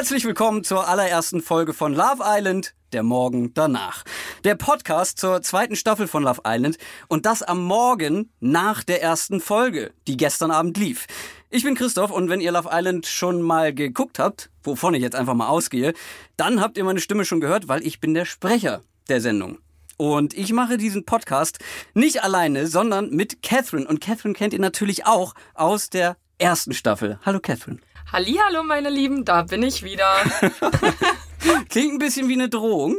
Herzlich willkommen zur allerersten Folge von Love Island, der Morgen danach. Der Podcast zur zweiten Staffel von Love Island und das am Morgen nach der ersten Folge, die gestern Abend lief. Ich bin Christoph und wenn ihr Love Island schon mal geguckt habt, wovon ich jetzt einfach mal ausgehe, dann habt ihr meine Stimme schon gehört, weil ich bin der Sprecher der Sendung. Und ich mache diesen Podcast nicht alleine, sondern mit Catherine. Und Catherine kennt ihr natürlich auch aus der ersten Staffel. Hallo Catherine. Hallihallo, meine Lieben, da bin ich wieder. Klingt ein bisschen wie eine Drohung.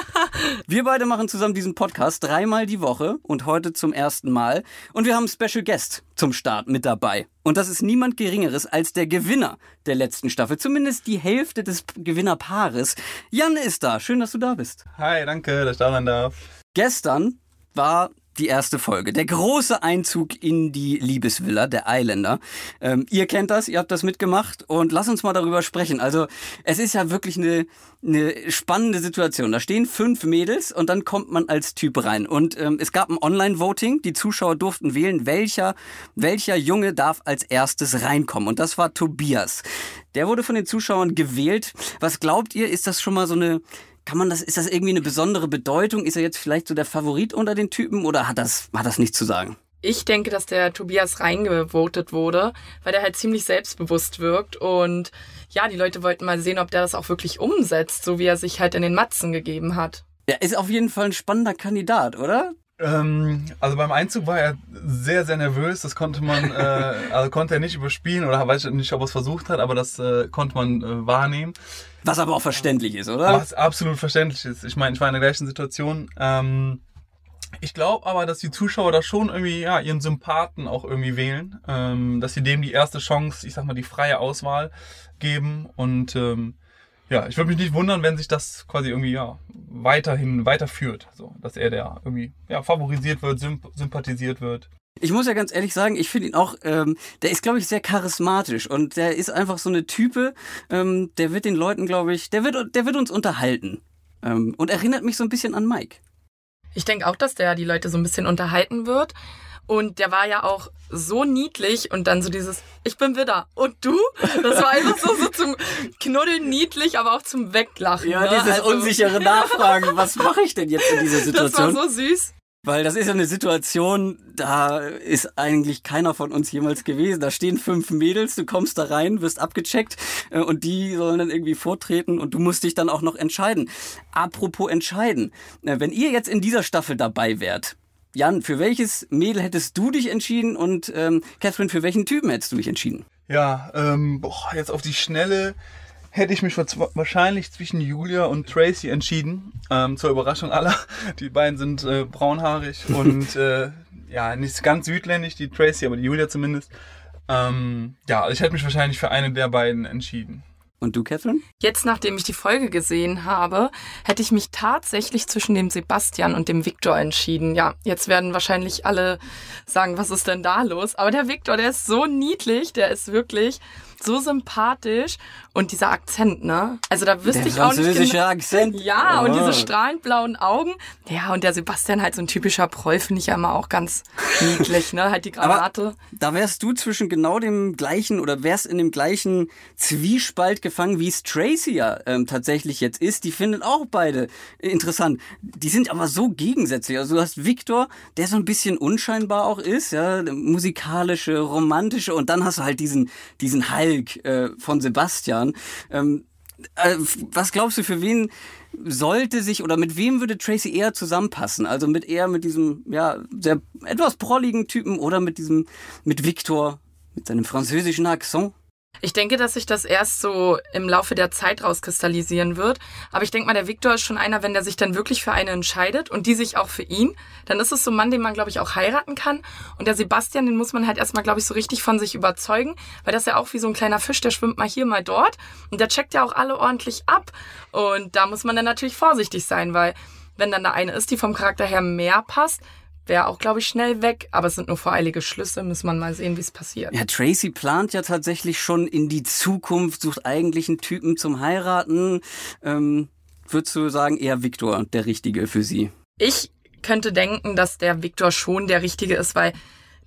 Wir beide machen zusammen diesen Podcast dreimal die Woche und heute zum ersten Mal. Und wir haben einen Special Guest zum Start mit dabei. Und das ist niemand Geringeres als der Gewinner der letzten Staffel. Zumindest die Hälfte des Gewinnerpaares. Jan ist da. Schön, dass du da bist. Hi, danke, dass ich da sein darf. Gestern war die erste Folge. Der große Einzug in die Liebesvilla der Eiländer. Ähm, ihr kennt das, ihr habt das mitgemacht und lass uns mal darüber sprechen. Also es ist ja wirklich eine, eine spannende Situation. Da stehen fünf Mädels und dann kommt man als Typ rein. Und ähm, es gab ein Online-Voting. Die Zuschauer durften wählen, welcher, welcher Junge darf als erstes reinkommen. Und das war Tobias. Der wurde von den Zuschauern gewählt. Was glaubt ihr, ist das schon mal so eine kann man das, ist das irgendwie eine besondere Bedeutung? Ist er jetzt vielleicht so der Favorit unter den Typen oder hat das, hat das nichts zu sagen? Ich denke, dass der Tobias reingevotet wurde, weil der halt ziemlich selbstbewusst wirkt und ja, die Leute wollten mal sehen, ob der das auch wirklich umsetzt, so wie er sich halt in den Matzen gegeben hat. Er ist auf jeden Fall ein spannender Kandidat, oder? Ähm, also beim Einzug war er sehr, sehr nervös. Das konnte man, äh, also konnte er nicht überspielen oder weiß ich nicht, ob er es versucht hat, aber das äh, konnte man äh, wahrnehmen. Was aber auch verständlich ist, oder? Was absolut verständlich ist. Ich meine, ich war in der gleichen Situation. Ähm, ich glaube aber, dass die Zuschauer da schon irgendwie ja, ihren Sympathen auch irgendwie wählen, ähm, dass sie dem die erste Chance, ich sag mal, die freie Auswahl geben und ähm, ja, ich würde mich nicht wundern, wenn sich das quasi irgendwie ja weiterhin weiterführt, so dass er der irgendwie ja favorisiert wird, symp sympathisiert wird. Ich muss ja ganz ehrlich sagen, ich finde ihn auch, ähm, der ist, glaube ich, sehr charismatisch und der ist einfach so eine Type, ähm, der wird den Leuten, glaube ich, der wird, der wird uns unterhalten ähm, und erinnert mich so ein bisschen an Mike. Ich denke auch, dass der die Leute so ein bisschen unterhalten wird. Und der war ja auch so niedlich und dann so dieses, ich bin Widder. Und du? Das war einfach so, so zum Knuddeln niedlich, aber auch zum Weglachen. Ja, ne? dieses also, unsichere Nachfragen, was mache ich denn jetzt in dieser Situation? Das war so süß. Weil das ist ja eine Situation, da ist eigentlich keiner von uns jemals gewesen. Da stehen fünf Mädels, du kommst da rein, wirst abgecheckt äh, und die sollen dann irgendwie vortreten und du musst dich dann auch noch entscheiden. Apropos entscheiden, äh, wenn ihr jetzt in dieser Staffel dabei wärt, Jan, für welches Mädel hättest du dich entschieden und ähm, Catherine, für welchen Typen hättest du dich entschieden? Ja, ähm, boah, jetzt auf die Schnelle hätte ich mich wahrscheinlich zwischen Julia und Tracy entschieden. Ähm, zur Überraschung aller. Die beiden sind äh, braunhaarig und äh, ja, nicht ganz südländisch, die Tracy, aber die Julia zumindest. Ähm, ja, also ich hätte mich wahrscheinlich für eine der beiden entschieden. Und du, Catherine? Jetzt, nachdem ich die Folge gesehen habe, hätte ich mich tatsächlich zwischen dem Sebastian und dem Viktor entschieden. Ja, jetzt werden wahrscheinlich alle sagen, was ist denn da los? Aber der Viktor, der ist so niedlich, der ist wirklich so sympathisch und dieser Akzent, ne? Also da wüsste der ich auch nicht. Französische genau. Akzent. Ja, oh. und diese strahlend blauen Augen. Ja, und der Sebastian halt so ein typischer Proll, finde ich ja immer auch ganz niedlich, ne? Halt die Granate. Aber da wärst du zwischen genau dem gleichen oder wärst in dem gleichen Zwiespalt gefangen, wie es Tracy ja ähm, tatsächlich jetzt ist. Die finden auch beide interessant. Die sind aber so gegensätzlich. Also du hast Victor, der so ein bisschen unscheinbar auch ist, ja, musikalische, romantische und dann hast du halt diesen, diesen Hall Hulk äh, von Sebastian. Ähm, äh, was glaubst du, für wen sollte sich oder mit wem würde Tracy eher zusammenpassen? Also mit eher mit diesem, ja, sehr etwas prolligen Typen oder mit diesem, mit Victor, mit seinem französischen Akzent? Ich denke, dass sich das erst so im Laufe der Zeit rauskristallisieren wird. Aber ich denke mal, der Viktor ist schon einer, wenn der sich dann wirklich für eine entscheidet und die sich auch für ihn, dann ist es so ein Mann, den man, glaube ich, auch heiraten kann. Und der Sebastian, den muss man halt erstmal, glaube ich, so richtig von sich überzeugen, weil das ja auch wie so ein kleiner Fisch, der schwimmt mal hier, mal dort. Und der checkt ja auch alle ordentlich ab. Und da muss man dann natürlich vorsichtig sein, weil wenn dann da eine ist, die vom Charakter her mehr passt, wäre auch, glaube ich, schnell weg. Aber es sind nur voreilige Schlüsse. Muss man mal sehen, wie es passiert. Ja, Tracy plant ja tatsächlich schon in die Zukunft, sucht eigentlich einen Typen zum Heiraten. Ähm, würdest du sagen, eher Viktor der Richtige für sie? Ich könnte denken, dass der Viktor schon der Richtige ist, weil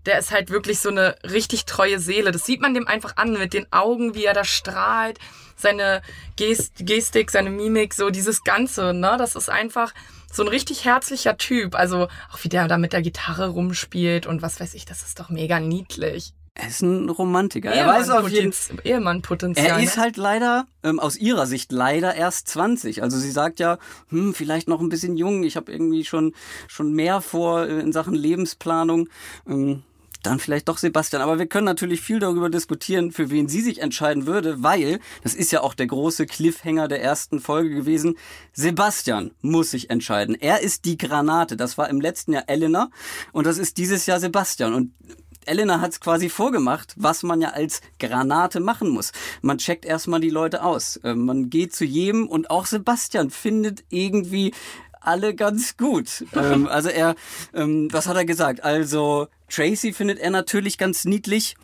der ist halt wirklich so eine richtig treue Seele. Das sieht man dem einfach an mit den Augen, wie er da strahlt, seine Gest Gestik, seine Mimik, so dieses Ganze, ne? Das ist einfach so ein richtig herzlicher Typ. Also auch wie der da mit der Gitarre rumspielt und was weiß ich, das ist doch mega niedlich. Er ist ein Romantiker. Er weiß auf jeden. Ehemannpotenzial. Er ist ne? halt leider, ähm, aus ihrer Sicht leider erst 20. Also sie sagt ja, hm, vielleicht noch ein bisschen jung. Ich habe irgendwie schon, schon mehr vor äh, in Sachen Lebensplanung. Ähm, dann vielleicht doch Sebastian. Aber wir können natürlich viel darüber diskutieren, für wen sie sich entscheiden würde, weil, das ist ja auch der große Cliffhanger der ersten Folge gewesen, Sebastian muss sich entscheiden. Er ist die Granate. Das war im letzten Jahr Elena und das ist dieses Jahr Sebastian. Und Elena hat es quasi vorgemacht, was man ja als Granate machen muss. Man checkt erstmal die Leute aus. Ähm, man geht zu jedem und auch Sebastian findet irgendwie alle ganz gut. ähm, also er, ähm, was hat er gesagt? Also Tracy findet er natürlich ganz niedlich.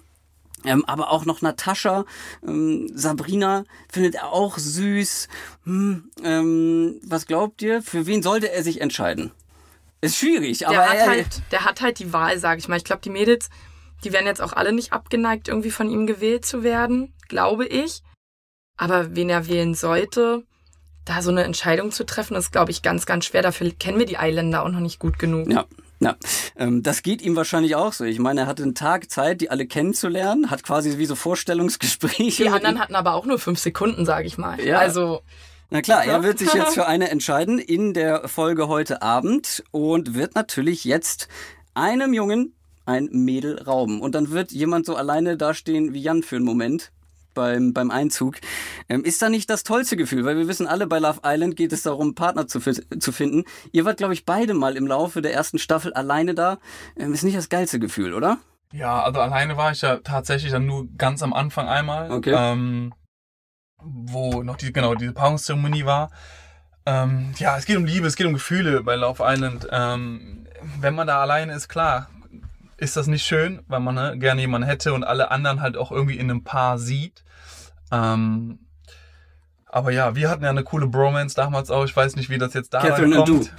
Ähm, aber auch noch Natascha, ähm, Sabrina findet er auch süß. Hm, ähm, was glaubt ihr? Für wen sollte er sich entscheiden? Ist schwierig, aber der hat, er, halt, der hat halt die Wahl, sag ich mal. Ich glaube, die Mädels die werden jetzt auch alle nicht abgeneigt, irgendwie von ihm gewählt zu werden, glaube ich. Aber wen er wählen sollte, da so eine Entscheidung zu treffen, ist, glaube ich, ganz, ganz schwer. Dafür kennen wir die Eiländer auch noch nicht gut genug. Ja. Ja, ähm, das geht ihm wahrscheinlich auch so. Ich meine, er hatte einen Tag Zeit, die alle kennenzulernen, hat quasi wie so Vorstellungsgespräche. Die anderen hatten aber auch nur fünf Sekunden, sage ich mal. Ja. Also na klar, er wird sich jetzt für eine entscheiden in der Folge heute Abend und wird natürlich jetzt einem Jungen ein Mädel rauben. Und dann wird jemand so alleine dastehen wie Jan für einen Moment beim, beim Einzug. Ähm, ist da nicht das tollste Gefühl? Weil wir wissen alle, bei Love Island geht es darum, Partner zu, zu finden. Ihr wart, glaube ich, beide mal im Laufe der ersten Staffel alleine da. Ähm, ist nicht das geilste Gefühl, oder? Ja, also alleine war ich ja tatsächlich dann nur ganz am Anfang einmal. Okay. Ähm, wo noch die, genau, diese Paarungszeremonie war. Ähm, ja, es geht um Liebe, es geht um Gefühle bei Love Island. Ähm, wenn man da alleine ist, klar, ist das nicht schön, weil man ne, gerne jemanden hätte und alle anderen halt auch irgendwie in einem Paar sieht. Ähm, aber ja, wir hatten ja eine coole Bromance damals auch. Ich weiß nicht, wie das jetzt da Catherine kommt. Und du.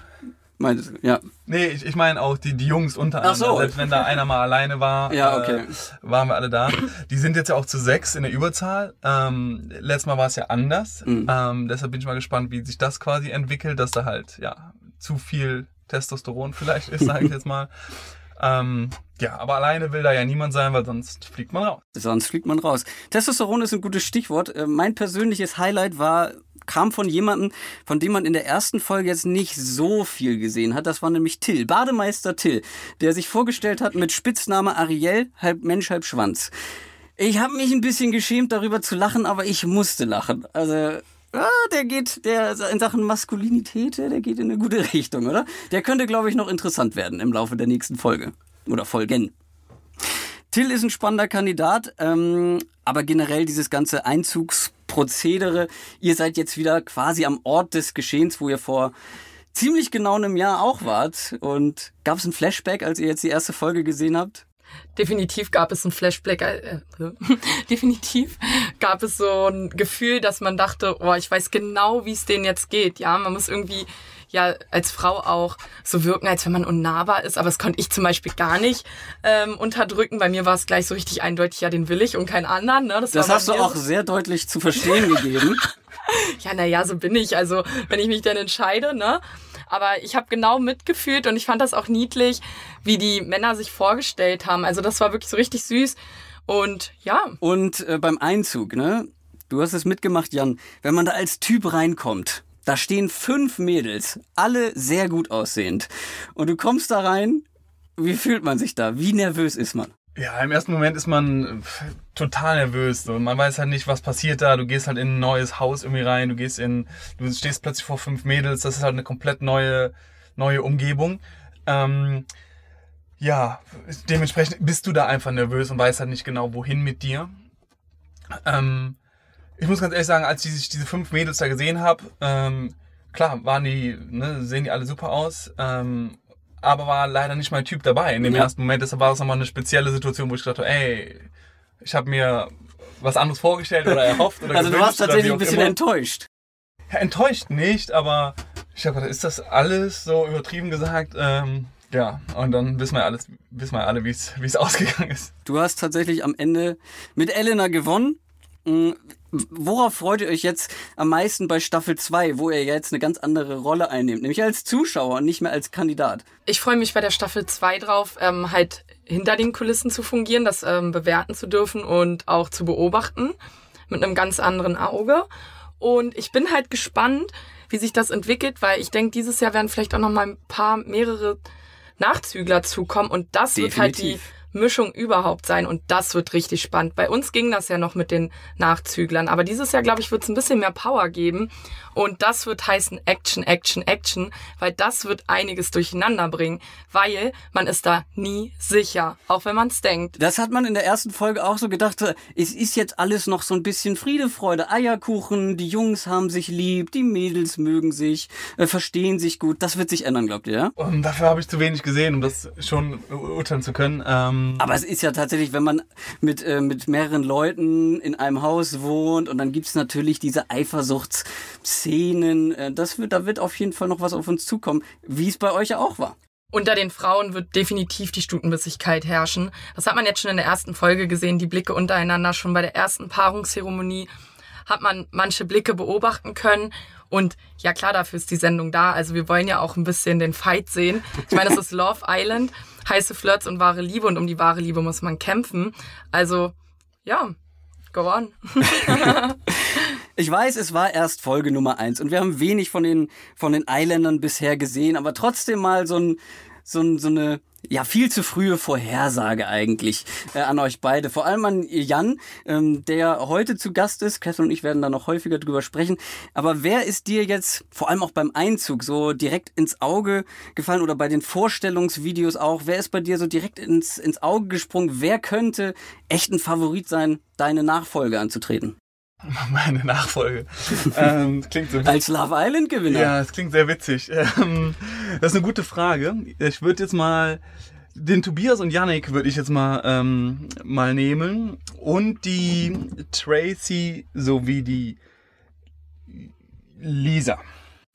Meinst, ja. Nee, ich, ich meine auch die, die Jungs untereinander. Ach so. Selbst wenn da einer mal alleine war, ja, okay. äh, waren wir alle da. Die sind jetzt ja auch zu sechs in der Überzahl. Ähm, letztes Mal war es ja anders. Mhm. Ähm, deshalb bin ich mal gespannt, wie sich das quasi entwickelt, dass da halt ja zu viel Testosteron vielleicht ist, sage ich jetzt mal. Ähm, ja, aber alleine will da ja niemand sein, weil sonst fliegt man raus. Sonst fliegt man raus. Testosteron ist ein gutes Stichwort. Äh, mein persönliches Highlight war kam von jemandem, von dem man in der ersten Folge jetzt nicht so viel gesehen hat. Das war nämlich Till, Bademeister Till, der sich vorgestellt hat mit Spitzname Ariel, halb Mensch, halb Schwanz. Ich habe mich ein bisschen geschämt darüber zu lachen, aber ich musste lachen. Also Ah, der geht, der in Sachen Maskulinität, der geht in eine gute Richtung, oder? Der könnte, glaube ich, noch interessant werden im Laufe der nächsten Folge. Oder Folgen. Till ist ein spannender Kandidat, ähm, aber generell dieses ganze Einzugsprozedere. Ihr seid jetzt wieder quasi am Ort des Geschehens, wo ihr vor ziemlich genau einem Jahr auch wart. Und gab es ein Flashback, als ihr jetzt die erste Folge gesehen habt? Definitiv gab es ein Flashback, äh, äh definitiv gab es so ein Gefühl, dass man dachte, oh, ich weiß genau, wie es denen jetzt geht. Ja, man muss irgendwie ja als Frau auch so wirken, als wenn man unnahbar ist. Aber das konnte ich zum Beispiel gar nicht ähm, unterdrücken. Bei mir war es gleich so richtig eindeutig, ja, den will ich und keinen anderen. Ne? Das, das hast du auch sehr deutlich zu verstehen gegeben. ja, naja, so bin ich. Also wenn ich mich dann entscheide, ne? Aber ich habe genau mitgefühlt und ich fand das auch niedlich, wie die Männer sich vorgestellt haben. Also das war wirklich so richtig süß. Und ja. Und äh, beim Einzug, ne? Du hast es mitgemacht, Jan. Wenn man da als Typ reinkommt, da stehen fünf Mädels, alle sehr gut aussehend. Und du kommst da rein, wie fühlt man sich da? Wie nervös ist man? Ja, im ersten Moment ist man total nervös. So. Man weiß halt nicht, was passiert da. Du gehst halt in ein neues Haus irgendwie rein. Du gehst in, du stehst plötzlich vor fünf Mädels. Das ist halt eine komplett neue, neue Umgebung. Ähm, ja, dementsprechend bist du da einfach nervös und weißt halt nicht genau, wohin mit dir. Ähm, ich muss ganz ehrlich sagen, als ich diese fünf Mädels da gesehen habe, ähm, klar, waren die, ne, sehen die alle super aus. Ähm, aber war leider nicht mein Typ dabei in dem ja. ersten Moment. Deshalb war es nochmal eine spezielle Situation, wo ich dachte, ey, ich habe mir was anderes vorgestellt oder erhofft. Oder also du warst tatsächlich ein bisschen immer. enttäuscht. Ja, enttäuscht nicht, aber ich habe gedacht, ist das alles so übertrieben gesagt? Ähm, Ja, und dann wissen wir alles, wissen wir alle, wie es wie es ausgegangen ist. Du hast tatsächlich am Ende mit Elena gewonnen. Worauf freut ihr euch jetzt am meisten bei Staffel 2, wo ihr jetzt eine ganz andere Rolle einnehmt, nämlich als Zuschauer und nicht mehr als Kandidat? Ich freue mich bei der Staffel 2 drauf, ähm, halt hinter den Kulissen zu fungieren, das ähm, bewerten zu dürfen und auch zu beobachten mit einem ganz anderen Auge. Und ich bin halt gespannt, wie sich das entwickelt, weil ich denke, dieses Jahr werden vielleicht auch noch mal ein paar mehrere Nachzügler zukommen und das Definitiv. wird halt die Mischung überhaupt sein und das wird richtig spannend. Bei uns ging das ja noch mit den Nachzüglern, aber dieses Jahr, glaube ich, wird es ein bisschen mehr Power geben und das wird heißen Action, Action, Action, weil das wird einiges durcheinander bringen, weil man ist da nie sicher, auch wenn man es denkt. Das hat man in der ersten Folge auch so gedacht, es ist jetzt alles noch so ein bisschen Friede, Freude, Eierkuchen, die Jungs haben sich lieb, die Mädels mögen sich, äh, verstehen sich gut, das wird sich ändern, glaubt ihr, ja? Und dafür habe ich zu wenig gesehen, um das schon urteilen zu können. Ähm ähm, Aber es ist ja tatsächlich, wenn man mit, äh, mit mehreren Leuten in einem Haus wohnt und dann gibt es natürlich diese Eifersuchtsszenen, äh, das wird, da wird auf jeden Fall noch was auf uns zukommen, wie es bei euch ja auch war. Unter den Frauen wird definitiv die Stutenbissigkeit herrschen. Das hat man jetzt schon in der ersten Folge gesehen, die Blicke untereinander. Schon bei der ersten Paarungszeremonie hat man manche Blicke beobachten können. Und ja klar, dafür ist die Sendung da. Also wir wollen ja auch ein bisschen den Fight sehen. Ich meine, es ist Love Island heiße Flirts und wahre Liebe und um die wahre Liebe muss man kämpfen. Also, ja, go on. Ich weiß, es war erst Folge Nummer eins und wir haben wenig von den, von den Islandern bisher gesehen, aber trotzdem mal so ein, so, so eine ja viel zu frühe Vorhersage eigentlich äh, an euch beide. Vor allem an Jan, ähm, der heute zu Gast ist. Catherine und ich werden da noch häufiger drüber sprechen. Aber wer ist dir jetzt vor allem auch beim Einzug so direkt ins Auge gefallen oder bei den Vorstellungsvideos auch? Wer ist bei dir so direkt ins, ins Auge gesprungen? Wer könnte echt ein Favorit sein, deine Nachfolge anzutreten? Meine Nachfolge. ähm, klingt so Als Love Island Gewinner. Ja, es klingt sehr witzig. Ähm, das ist eine gute Frage. Ich würde jetzt mal den Tobias und Yannick würde ich jetzt mal ähm, mal nehmen und die Tracy sowie die Lisa.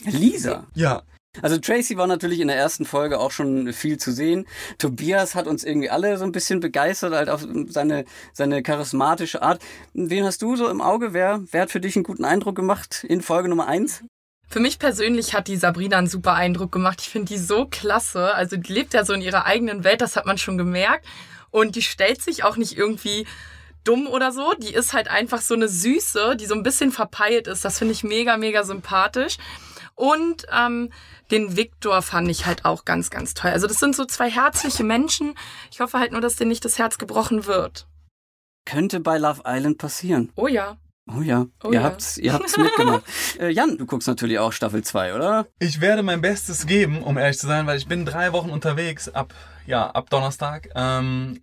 Lisa? Ja. Also Tracy war natürlich in der ersten Folge auch schon viel zu sehen. Tobias hat uns irgendwie alle so ein bisschen begeistert, halt auf seine, seine charismatische Art. Wen hast du so im Auge? Wer, wer hat für dich einen guten Eindruck gemacht in Folge Nummer eins? Für mich persönlich hat die Sabrina einen super Eindruck gemacht. Ich finde die so klasse. Also die lebt ja so in ihrer eigenen Welt, das hat man schon gemerkt. Und die stellt sich auch nicht irgendwie dumm oder so. Die ist halt einfach so eine Süße, die so ein bisschen verpeilt ist. Das finde ich mega, mega sympathisch. Und ähm, den Viktor fand ich halt auch ganz, ganz toll. Also das sind so zwei herzliche Menschen. Ich hoffe halt nur, dass denen nicht das Herz gebrochen wird. Könnte bei Love Island passieren. Oh ja. Oh ja, oh ihr, ja. Habt's, ihr habt's mitgemacht. äh, Jan, du guckst natürlich auch Staffel 2, oder? Ich werde mein Bestes geben, um ehrlich zu sein, weil ich bin drei Wochen unterwegs ab, ja, ab Donnerstag. Ähm,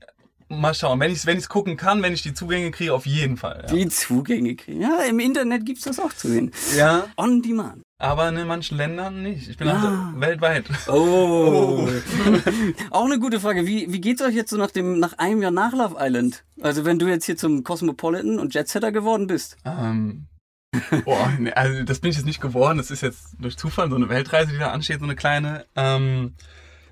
mal schauen, wenn ich es wenn ich's gucken kann, wenn ich die Zugänge kriege, auf jeden Fall. Ja. Die Zugänge kriegen. Ja, im Internet gibt's das auch zu sehen. Ja. On Demand. Aber in manchen Ländern nicht. Ich bin ah. also weltweit. Oh. oh. Auch eine gute Frage. Wie, wie geht's euch jetzt so nach dem, nach einem Jahr nach Love Island? Also wenn du jetzt hier zum Cosmopolitan und Jetsetter geworden bist? Ähm. Boah, nee, also das bin ich jetzt nicht geworden. Das ist jetzt durch Zufall so eine Weltreise, die da ansteht, so eine kleine. Ähm,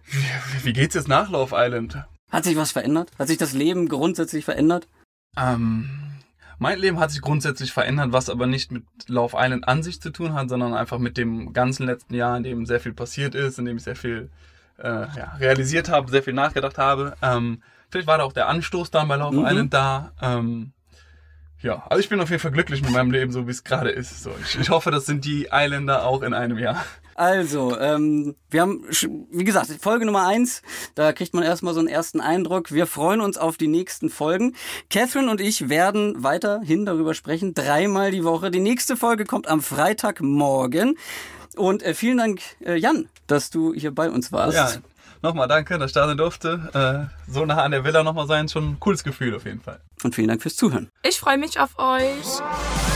wie, wie geht's jetzt nach Love Island? Hat sich was verändert? Hat sich das Leben grundsätzlich verändert? Ähm, mein Leben hat sich grundsätzlich verändert, was aber nicht mit Love Island an sich zu tun hat, sondern einfach mit dem ganzen letzten Jahr, in dem sehr viel passiert ist, in dem ich sehr viel äh, ja, realisiert habe, sehr viel nachgedacht habe. Ähm, vielleicht war da auch der Anstoß dann bei Love mhm. Island da. Ähm, ja, also ich bin auf jeden Fall glücklich mit meinem Leben, so wie es gerade ist. So, ich, ich hoffe, das sind die Islander auch in einem Jahr. Also, ähm, wir haben, wie gesagt, Folge Nummer eins. Da kriegt man erstmal so einen ersten Eindruck. Wir freuen uns auf die nächsten Folgen. Catherine und ich werden weiterhin darüber sprechen, dreimal die Woche. Die nächste Folge kommt am Freitagmorgen. Und äh, vielen Dank, äh, Jan, dass du hier bei uns warst. Ja, nochmal danke, dass ich da sein durfte. Äh, so nah an der Villa nochmal sein, schon ein cooles Gefühl auf jeden Fall. Und vielen Dank fürs Zuhören. Ich freue mich auf euch.